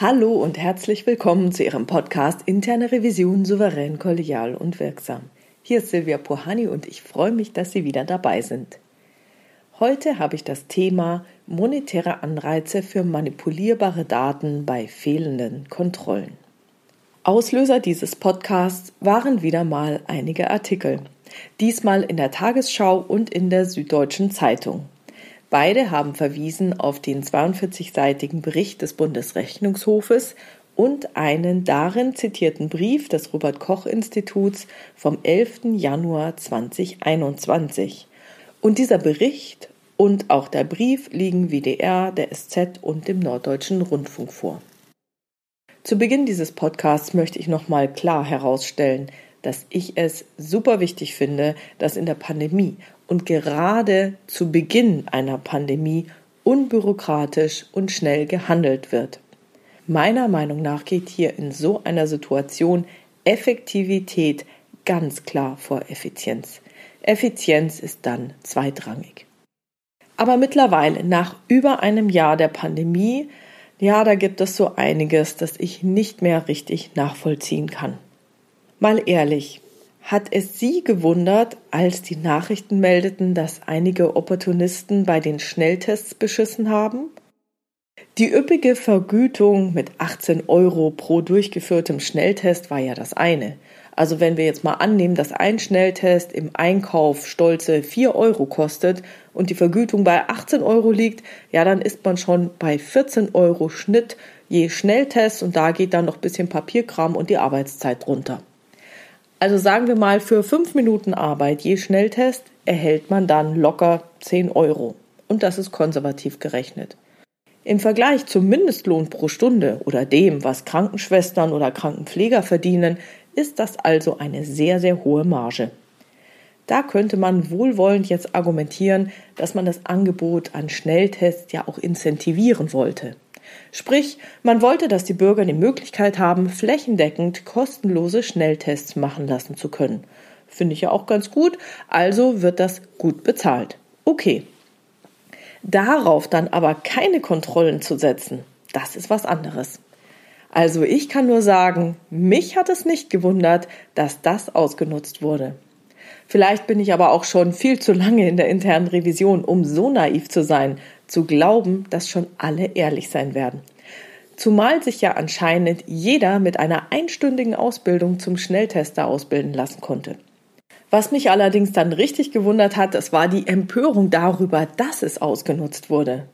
Hallo und herzlich willkommen zu Ihrem Podcast Interne Revision souverän, kollegial und wirksam. Hier ist Silvia Pohani und ich freue mich, dass Sie wieder dabei sind. Heute habe ich das Thema monetäre Anreize für manipulierbare Daten bei fehlenden Kontrollen. Auslöser dieses Podcasts waren wieder mal einige Artikel. Diesmal in der Tagesschau und in der Süddeutschen Zeitung. Beide haben verwiesen auf den 42-seitigen Bericht des Bundesrechnungshofes und einen darin zitierten Brief des Robert Koch Instituts vom 11. Januar 2021. Und dieser Bericht und auch der Brief liegen WDR, der SZ und dem Norddeutschen Rundfunk vor. Zu Beginn dieses Podcasts möchte ich nochmal klar herausstellen, dass ich es super wichtig finde, dass in der Pandemie und gerade zu Beginn einer Pandemie unbürokratisch und schnell gehandelt wird. Meiner Meinung nach geht hier in so einer Situation Effektivität ganz klar vor Effizienz. Effizienz ist dann zweitrangig. Aber mittlerweile, nach über einem Jahr der Pandemie, ja, da gibt es so einiges, das ich nicht mehr richtig nachvollziehen kann. Mal ehrlich, hat es Sie gewundert, als die Nachrichten meldeten, dass einige Opportunisten bei den Schnelltests beschissen haben? Die üppige Vergütung mit 18 Euro pro durchgeführtem Schnelltest war ja das eine. Also wenn wir jetzt mal annehmen, dass ein Schnelltest im Einkauf stolze 4 Euro kostet und die Vergütung bei 18 Euro liegt, ja, dann ist man schon bei 14 Euro Schnitt je Schnelltest und da geht dann noch ein bisschen Papierkram und die Arbeitszeit runter. Also sagen wir mal, für fünf Minuten Arbeit je Schnelltest erhält man dann locker 10 Euro. Und das ist konservativ gerechnet. Im Vergleich zum Mindestlohn pro Stunde oder dem, was Krankenschwestern oder Krankenpfleger verdienen, ist das also eine sehr, sehr hohe Marge. Da könnte man wohlwollend jetzt argumentieren, dass man das Angebot an Schnelltests ja auch incentivieren wollte. Sprich, man wollte, dass die Bürger die Möglichkeit haben, flächendeckend kostenlose Schnelltests machen lassen zu können. Finde ich ja auch ganz gut, also wird das gut bezahlt. Okay. Darauf dann aber keine Kontrollen zu setzen, das ist was anderes. Also ich kann nur sagen, mich hat es nicht gewundert, dass das ausgenutzt wurde. Vielleicht bin ich aber auch schon viel zu lange in der internen Revision, um so naiv zu sein, zu glauben, dass schon alle ehrlich sein werden. Zumal sich ja anscheinend jeder mit einer einstündigen Ausbildung zum Schnelltester ausbilden lassen konnte. Was mich allerdings dann richtig gewundert hat, das war die Empörung darüber, dass es ausgenutzt wurde.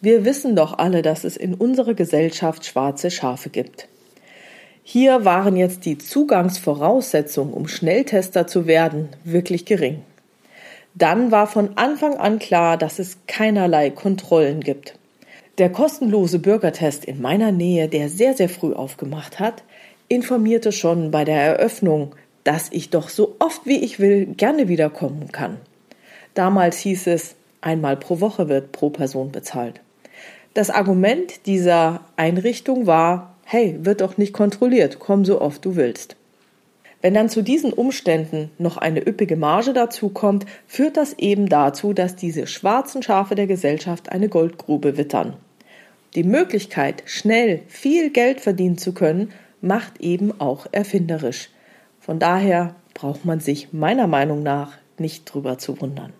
Wir wissen doch alle, dass es in unserer Gesellschaft schwarze Schafe gibt. Hier waren jetzt die Zugangsvoraussetzungen, um Schnelltester zu werden, wirklich gering. Dann war von Anfang an klar, dass es keinerlei Kontrollen gibt. Der kostenlose Bürgertest in meiner Nähe, der sehr, sehr früh aufgemacht hat, informierte schon bei der Eröffnung, dass ich doch so oft wie ich will gerne wiederkommen kann. Damals hieß es, einmal pro Woche wird pro Person bezahlt. Das Argument dieser Einrichtung war, hey, wird doch nicht kontrolliert, komm so oft du willst. Wenn dann zu diesen Umständen noch eine üppige Marge dazukommt, führt das eben dazu, dass diese schwarzen Schafe der Gesellschaft eine Goldgrube wittern. Die Möglichkeit, schnell viel Geld verdienen zu können, macht eben auch erfinderisch. Von daher braucht man sich meiner Meinung nach nicht drüber zu wundern.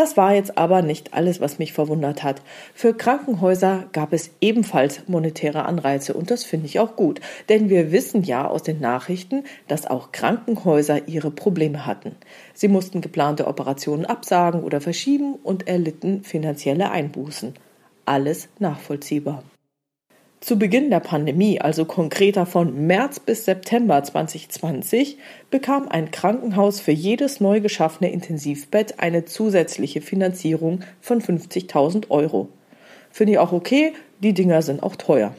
Das war jetzt aber nicht alles, was mich verwundert hat. Für Krankenhäuser gab es ebenfalls monetäre Anreize und das finde ich auch gut, denn wir wissen ja aus den Nachrichten, dass auch Krankenhäuser ihre Probleme hatten. Sie mussten geplante Operationen absagen oder verschieben und erlitten finanzielle Einbußen. Alles nachvollziehbar. Zu Beginn der Pandemie, also konkreter von März bis September 2020, bekam ein Krankenhaus für jedes neu geschaffene Intensivbett eine zusätzliche Finanzierung von 50.000 Euro. Finde ich auch okay, die Dinger sind auch teuer.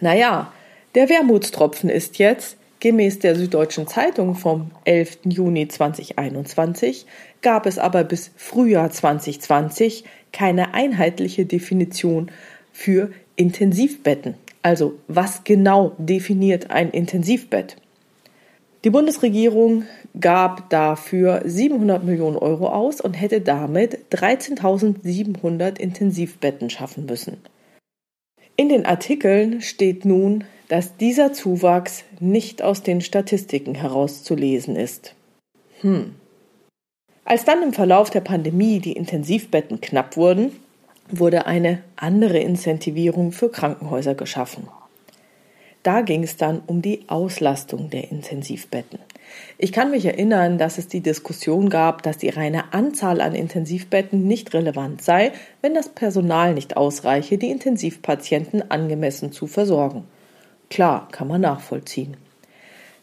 Naja, der Wermutstropfen ist jetzt, gemäß der Süddeutschen Zeitung vom 11. Juni 2021, gab es aber bis Frühjahr 2020 keine einheitliche Definition für Intensivbetten. Also was genau definiert ein Intensivbett? Die Bundesregierung gab dafür 700 Millionen Euro aus und hätte damit 13.700 Intensivbetten schaffen müssen. In den Artikeln steht nun, dass dieser Zuwachs nicht aus den Statistiken herauszulesen ist. Hm. Als dann im Verlauf der Pandemie die Intensivbetten knapp wurden, wurde eine andere Incentivierung für Krankenhäuser geschaffen. Da ging es dann um die Auslastung der Intensivbetten. Ich kann mich erinnern, dass es die Diskussion gab, dass die reine Anzahl an Intensivbetten nicht relevant sei, wenn das Personal nicht ausreiche, die Intensivpatienten angemessen zu versorgen. Klar, kann man nachvollziehen.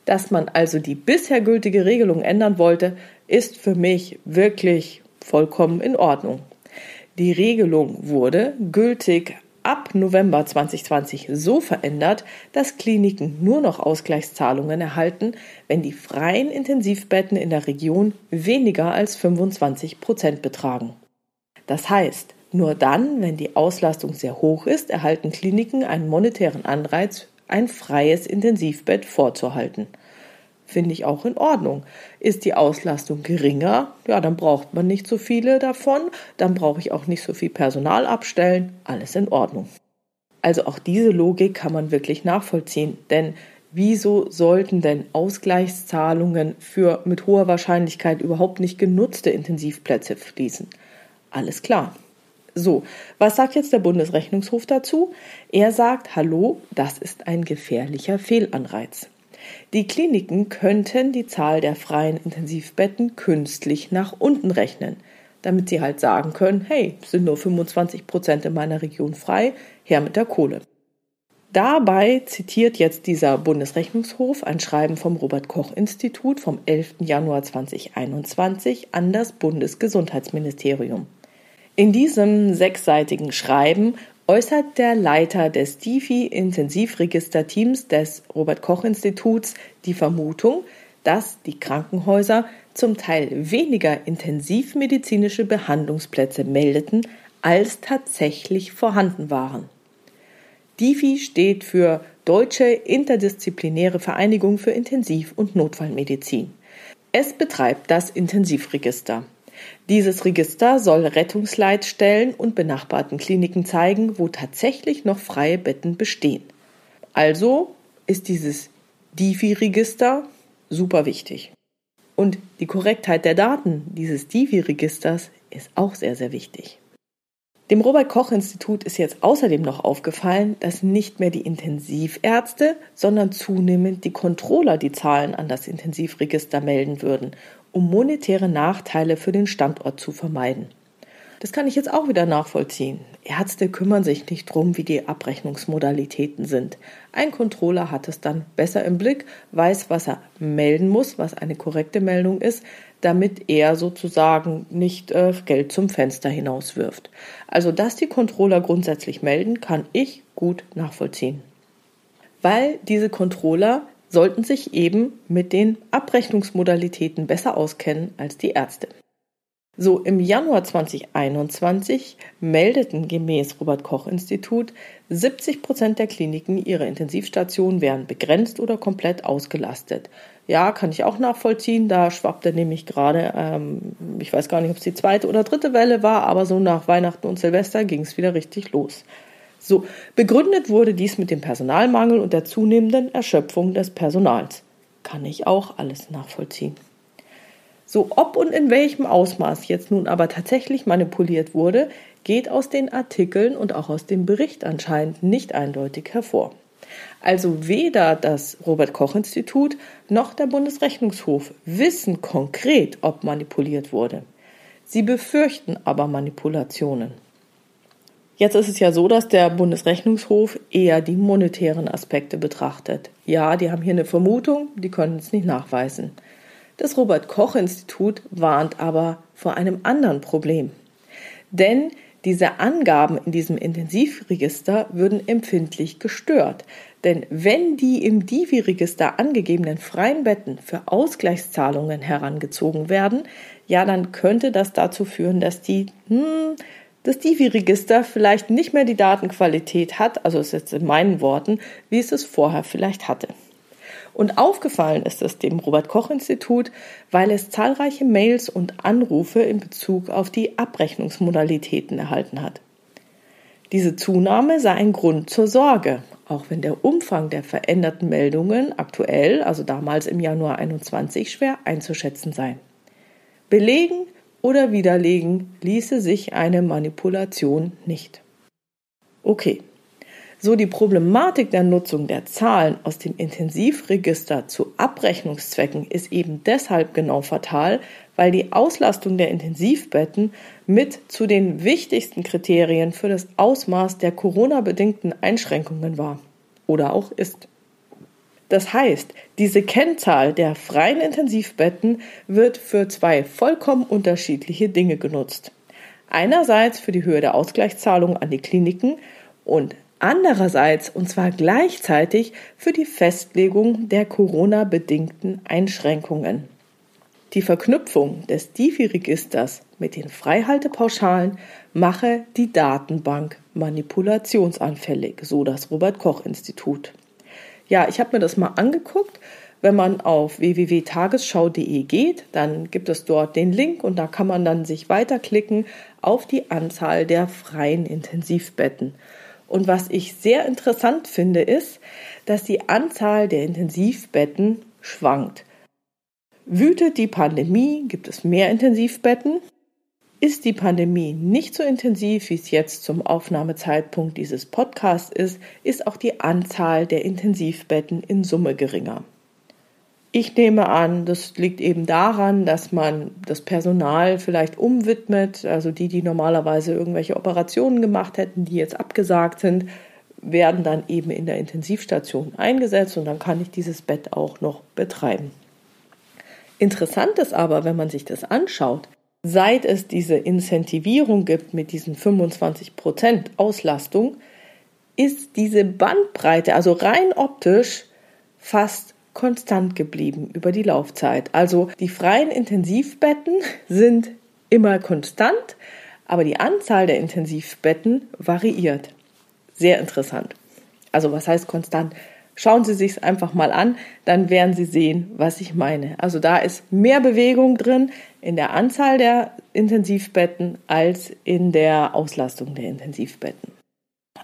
Dass man also die bisher gültige Regelung ändern wollte, ist für mich wirklich vollkommen in Ordnung. Die Regelung wurde gültig ab November 2020 so verändert, dass Kliniken nur noch Ausgleichszahlungen erhalten, wenn die freien Intensivbetten in der Region weniger als 25 Prozent betragen. Das heißt, nur dann, wenn die Auslastung sehr hoch ist, erhalten Kliniken einen monetären Anreiz, ein freies Intensivbett vorzuhalten finde ich auch in Ordnung. Ist die Auslastung geringer, ja, dann braucht man nicht so viele davon, dann brauche ich auch nicht so viel Personal abstellen, alles in Ordnung. Also auch diese Logik kann man wirklich nachvollziehen, denn wieso sollten denn Ausgleichszahlungen für mit hoher Wahrscheinlichkeit überhaupt nicht genutzte Intensivplätze fließen? Alles klar. So, was sagt jetzt der Bundesrechnungshof dazu? Er sagt, hallo, das ist ein gefährlicher Fehlanreiz. Die Kliniken könnten die Zahl der freien Intensivbetten künstlich nach unten rechnen, damit sie halt sagen können, hey, sind nur 25 Prozent in meiner Region frei, her mit der Kohle. Dabei zitiert jetzt dieser Bundesrechnungshof ein Schreiben vom Robert Koch Institut vom 11. Januar 2021 an das Bundesgesundheitsministerium. In diesem sechsseitigen Schreiben äußert der Leiter des DIFI-Intensivregisterteams des Robert Koch Instituts die Vermutung, dass die Krankenhäuser zum Teil weniger intensivmedizinische Behandlungsplätze meldeten, als tatsächlich vorhanden waren. DIFI steht für Deutsche Interdisziplinäre Vereinigung für Intensiv- und Notfallmedizin. Es betreibt das Intensivregister. Dieses Register soll Rettungsleitstellen und benachbarten Kliniken zeigen, wo tatsächlich noch freie Betten bestehen. Also ist dieses DIFI-Register super wichtig. Und die Korrektheit der Daten dieses DIFI-Registers ist auch sehr, sehr wichtig. Dem Robert Koch Institut ist jetzt außerdem noch aufgefallen, dass nicht mehr die Intensivärzte, sondern zunehmend die Controller die Zahlen an das Intensivregister melden würden um monetäre Nachteile für den Standort zu vermeiden. Das kann ich jetzt auch wieder nachvollziehen. Ärzte kümmern sich nicht drum, wie die Abrechnungsmodalitäten sind. Ein Controller hat es dann besser im Blick, weiß, was er melden muss, was eine korrekte Meldung ist, damit er sozusagen nicht äh, Geld zum Fenster hinauswirft. Also, dass die Controller grundsätzlich melden, kann ich gut nachvollziehen. Weil diese Controller sollten sich eben mit den Abrechnungsmodalitäten besser auskennen als die Ärzte. So, im Januar 2021 meldeten gemäß Robert Koch Institut 70 Prozent der Kliniken, ihre Intensivstationen wären begrenzt oder komplett ausgelastet. Ja, kann ich auch nachvollziehen. Da schwappte nämlich gerade, ähm, ich weiß gar nicht, ob es die zweite oder dritte Welle war, aber so nach Weihnachten und Silvester ging es wieder richtig los. So, begründet wurde dies mit dem Personalmangel und der zunehmenden Erschöpfung des Personals. Kann ich auch alles nachvollziehen. So, ob und in welchem Ausmaß jetzt nun aber tatsächlich manipuliert wurde, geht aus den Artikeln und auch aus dem Bericht anscheinend nicht eindeutig hervor. Also weder das Robert Koch Institut noch der Bundesrechnungshof wissen konkret, ob manipuliert wurde. Sie befürchten aber Manipulationen. Jetzt ist es ja so, dass der Bundesrechnungshof eher die monetären Aspekte betrachtet. Ja, die haben hier eine Vermutung, die können es nicht nachweisen. Das Robert Koch Institut warnt aber vor einem anderen Problem. Denn diese Angaben in diesem Intensivregister würden empfindlich gestört. Denn wenn die im Divi-Register angegebenen freien Betten für Ausgleichszahlungen herangezogen werden, ja, dann könnte das dazu führen, dass die hm, das Divi-Register vielleicht nicht mehr die Datenqualität hat, also ist jetzt in meinen Worten, wie es es vorher vielleicht hatte. Und aufgefallen ist es dem Robert Koch Institut, weil es zahlreiche Mails und Anrufe in Bezug auf die Abrechnungsmodalitäten erhalten hat. Diese Zunahme sei ein Grund zur Sorge, auch wenn der Umfang der veränderten Meldungen aktuell, also damals im Januar 21, schwer einzuschätzen sei. Belegen oder widerlegen ließe sich eine Manipulation nicht. Okay, so die Problematik der Nutzung der Zahlen aus dem Intensivregister zu Abrechnungszwecken ist eben deshalb genau fatal, weil die Auslastung der Intensivbetten mit zu den wichtigsten Kriterien für das Ausmaß der Corona-bedingten Einschränkungen war oder auch ist. Das heißt, diese Kennzahl der freien Intensivbetten wird für zwei vollkommen unterschiedliche Dinge genutzt. Einerseits für die Höhe der Ausgleichszahlung an die Kliniken und andererseits und zwar gleichzeitig für die Festlegung der Corona-bedingten Einschränkungen. Die Verknüpfung des DIFI-Registers mit den Freihaltepauschalen mache die Datenbank manipulationsanfällig, so das Robert Koch Institut. Ja, ich habe mir das mal angeguckt. Wenn man auf www.tagesschau.de geht, dann gibt es dort den Link und da kann man dann sich weiterklicken auf die Anzahl der freien Intensivbetten. Und was ich sehr interessant finde, ist, dass die Anzahl der Intensivbetten schwankt. Wütet die Pandemie, gibt es mehr Intensivbetten. Ist die Pandemie nicht so intensiv, wie es jetzt zum Aufnahmezeitpunkt dieses Podcasts ist, ist auch die Anzahl der Intensivbetten in Summe geringer. Ich nehme an, das liegt eben daran, dass man das Personal vielleicht umwidmet, also die, die normalerweise irgendwelche Operationen gemacht hätten, die jetzt abgesagt sind, werden dann eben in der Intensivstation eingesetzt und dann kann ich dieses Bett auch noch betreiben. Interessant ist aber, wenn man sich das anschaut, seit es diese Incentivierung gibt mit diesen 25 Prozent Auslastung, ist diese Bandbreite, also rein optisch, fast konstant geblieben über die Laufzeit. Also die freien Intensivbetten sind immer konstant, aber die Anzahl der Intensivbetten variiert. Sehr interessant. Also was heißt konstant? Schauen Sie sich es einfach mal an, dann werden Sie sehen, was ich meine. Also da ist mehr Bewegung drin in der Anzahl der Intensivbetten als in der Auslastung der Intensivbetten.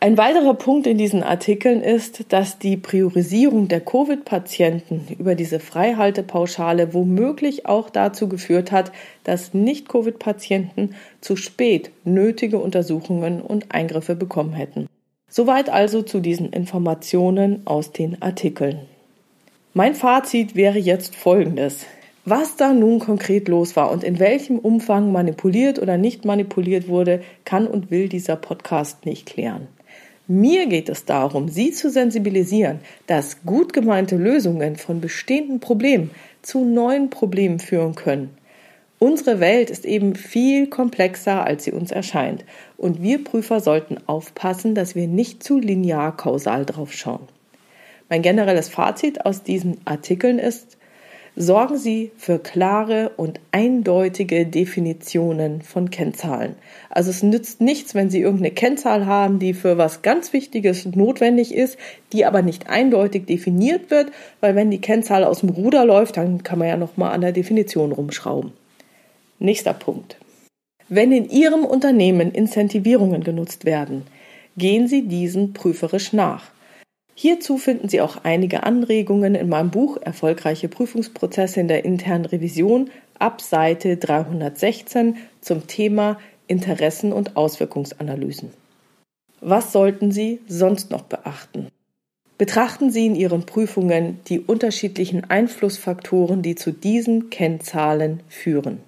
Ein weiterer Punkt in diesen Artikeln ist, dass die Priorisierung der Covid-Patienten über diese Freihaltepauschale womöglich auch dazu geführt hat, dass Nicht-Covid-Patienten zu spät nötige Untersuchungen und Eingriffe bekommen hätten. Soweit also zu diesen Informationen aus den Artikeln. Mein Fazit wäre jetzt folgendes. Was da nun konkret los war und in welchem Umfang manipuliert oder nicht manipuliert wurde, kann und will dieser Podcast nicht klären. Mir geht es darum, Sie zu sensibilisieren, dass gut gemeinte Lösungen von bestehenden Problemen zu neuen Problemen führen können. Unsere Welt ist eben viel komplexer, als sie uns erscheint, und wir Prüfer sollten aufpassen, dass wir nicht zu linear kausal drauf schauen. Mein generelles Fazit aus diesen Artikeln ist, sorgen Sie für klare und eindeutige Definitionen von Kennzahlen. Also es nützt nichts, wenn Sie irgendeine Kennzahl haben, die für was ganz Wichtiges notwendig ist, die aber nicht eindeutig definiert wird, weil wenn die Kennzahl aus dem Ruder läuft, dann kann man ja noch mal an der Definition rumschrauben. Nächster Punkt. Wenn in Ihrem Unternehmen Incentivierungen genutzt werden, gehen Sie diesen prüferisch nach. Hierzu finden Sie auch einige Anregungen in meinem Buch Erfolgreiche Prüfungsprozesse in der internen Revision ab Seite 316 zum Thema Interessen und Auswirkungsanalysen. Was sollten Sie sonst noch beachten? Betrachten Sie in Ihren Prüfungen die unterschiedlichen Einflussfaktoren, die zu diesen Kennzahlen führen.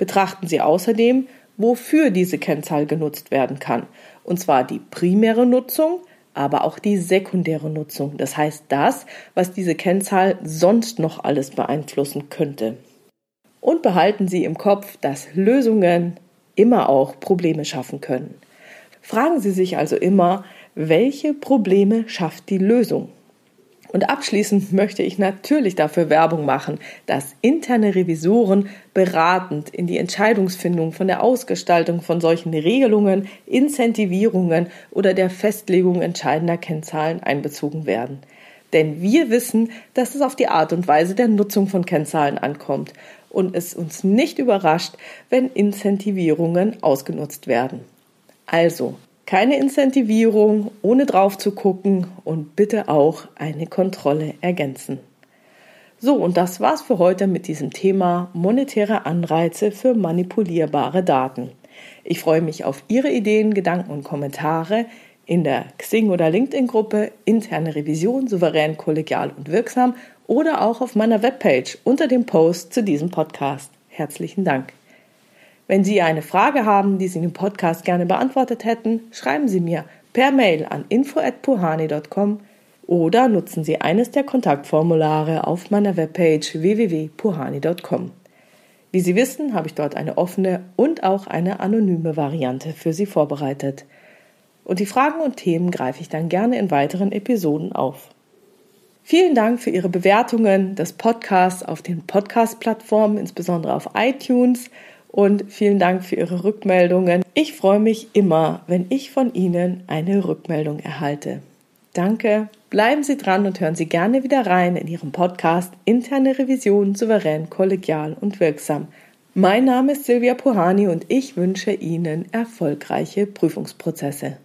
Betrachten Sie außerdem, wofür diese Kennzahl genutzt werden kann, und zwar die primäre Nutzung, aber auch die sekundäre Nutzung. Das heißt das, was diese Kennzahl sonst noch alles beeinflussen könnte. Und behalten Sie im Kopf, dass Lösungen immer auch Probleme schaffen können. Fragen Sie sich also immer, welche Probleme schafft die Lösung? Und abschließend möchte ich natürlich dafür Werbung machen, dass interne Revisoren beratend in die Entscheidungsfindung von der Ausgestaltung von solchen Regelungen, Incentivierungen oder der Festlegung entscheidender Kennzahlen einbezogen werden. Denn wir wissen, dass es auf die Art und Weise der Nutzung von Kennzahlen ankommt und es uns nicht überrascht, wenn Incentivierungen ausgenutzt werden. Also, Keine Incentivierung, ohne drauf zu gucken und bitte auch eine Kontrolle ergänzen. So, und das war's für heute mit diesem Thema monetäre Anreize für manipulierbare Daten. Ich freue mich auf Ihre Ideen, Gedanken und Kommentare in der Xing- oder LinkedIn-Gruppe Interne Revision souverän, kollegial und wirksam oder auch auf meiner Webpage unter dem Post zu diesem Podcast. Herzlichen Dank. Wenn Sie eine Frage haben, die Sie dem Podcast gerne beantwortet hätten, schreiben Sie mir per Mail an info@puhani.com oder nutzen Sie eines der Kontaktformulare auf meiner Webpage www.puhani.com. Wie Sie wissen, habe ich dort eine offene und auch eine anonyme Variante für Sie vorbereitet. Und die Fragen und Themen greife ich dann gerne in weiteren Episoden auf. Vielen Dank für Ihre Bewertungen des Podcasts auf den Podcast-Plattformen, insbesondere auf iTunes. Und vielen Dank für Ihre Rückmeldungen. Ich freue mich immer, wenn ich von Ihnen eine Rückmeldung erhalte. Danke. Bleiben Sie dran und hören Sie gerne wieder rein in Ihrem Podcast Interne Revision souverän, kollegial und wirksam. Mein Name ist Silvia Puhani und ich wünsche Ihnen erfolgreiche Prüfungsprozesse.